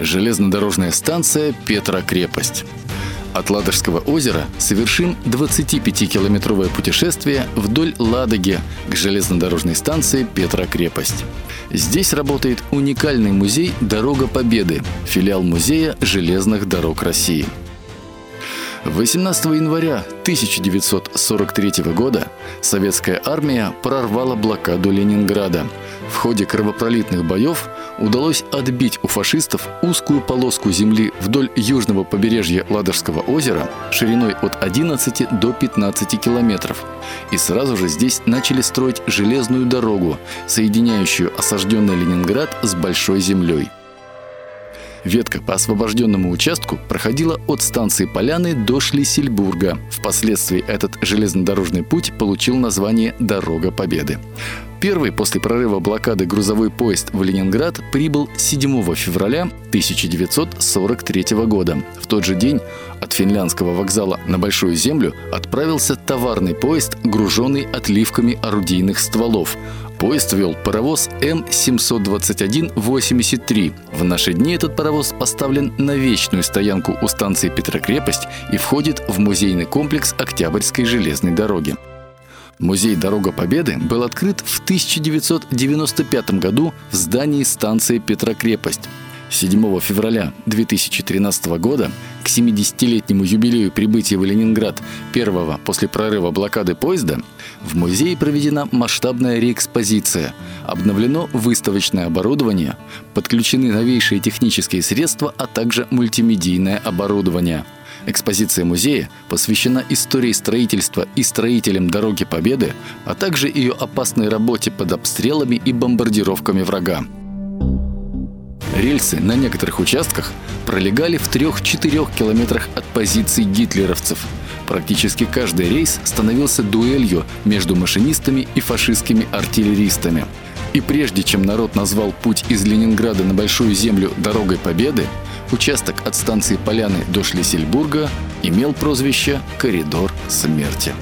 Железнодорожная станция Петра-Крепость. От Ладожского озера совершим 25-километровое путешествие вдоль Ладоги к железнодорожной станции Петра-Крепость. Здесь работает уникальный музей «Дорога Победы», филиал музея железных дорог России. 18 января 1943 года советская армия прорвала блокаду Ленинграда. В ходе кровопролитных боев удалось отбить у фашистов узкую полоску земли вдоль южного побережья Ладожского озера шириной от 11 до 15 километров. И сразу же здесь начали строить железную дорогу, соединяющую осажденный Ленинград с Большой землей. Ветка по освобожденному участку проходила от станции Поляны до Шлиссельбурга. Впоследствии этот железнодорожный путь получил название «Дорога Победы». Первый после прорыва блокады грузовой поезд в Ленинград прибыл 7 февраля 1943 года. В тот же день от финляндского вокзала на Большую Землю отправился товарный поезд, груженный отливками орудийных стволов. Поезд вел паровоз М721-83. В наши дни этот паровоз поставлен на вечную стоянку у станции Петрокрепость и входит в музейный комплекс Октябрьской железной дороги. Музей «Дорога Победы» был открыт в 1995 году в здании станции Петрокрепость. 7 февраля 2013 года к 70-летнему юбилею прибытия в Ленинград первого после прорыва блокады поезда в музее проведена масштабная реэкспозиция, обновлено выставочное оборудование, подключены новейшие технические средства, а также мультимедийное оборудование – Экспозиция музея посвящена истории строительства и строителям Дороги Победы, а также ее опасной работе под обстрелами и бомбардировками врага. Рельсы на некоторых участках пролегали в 3-4 километрах от позиций гитлеровцев. Практически каждый рейс становился дуэлью между машинистами и фашистскими артиллеристами. И прежде чем народ назвал путь из Ленинграда на Большую Землю «Дорогой Победы», Участок от станции Поляны до Шлиссельбурга имел прозвище «Коридор смерти».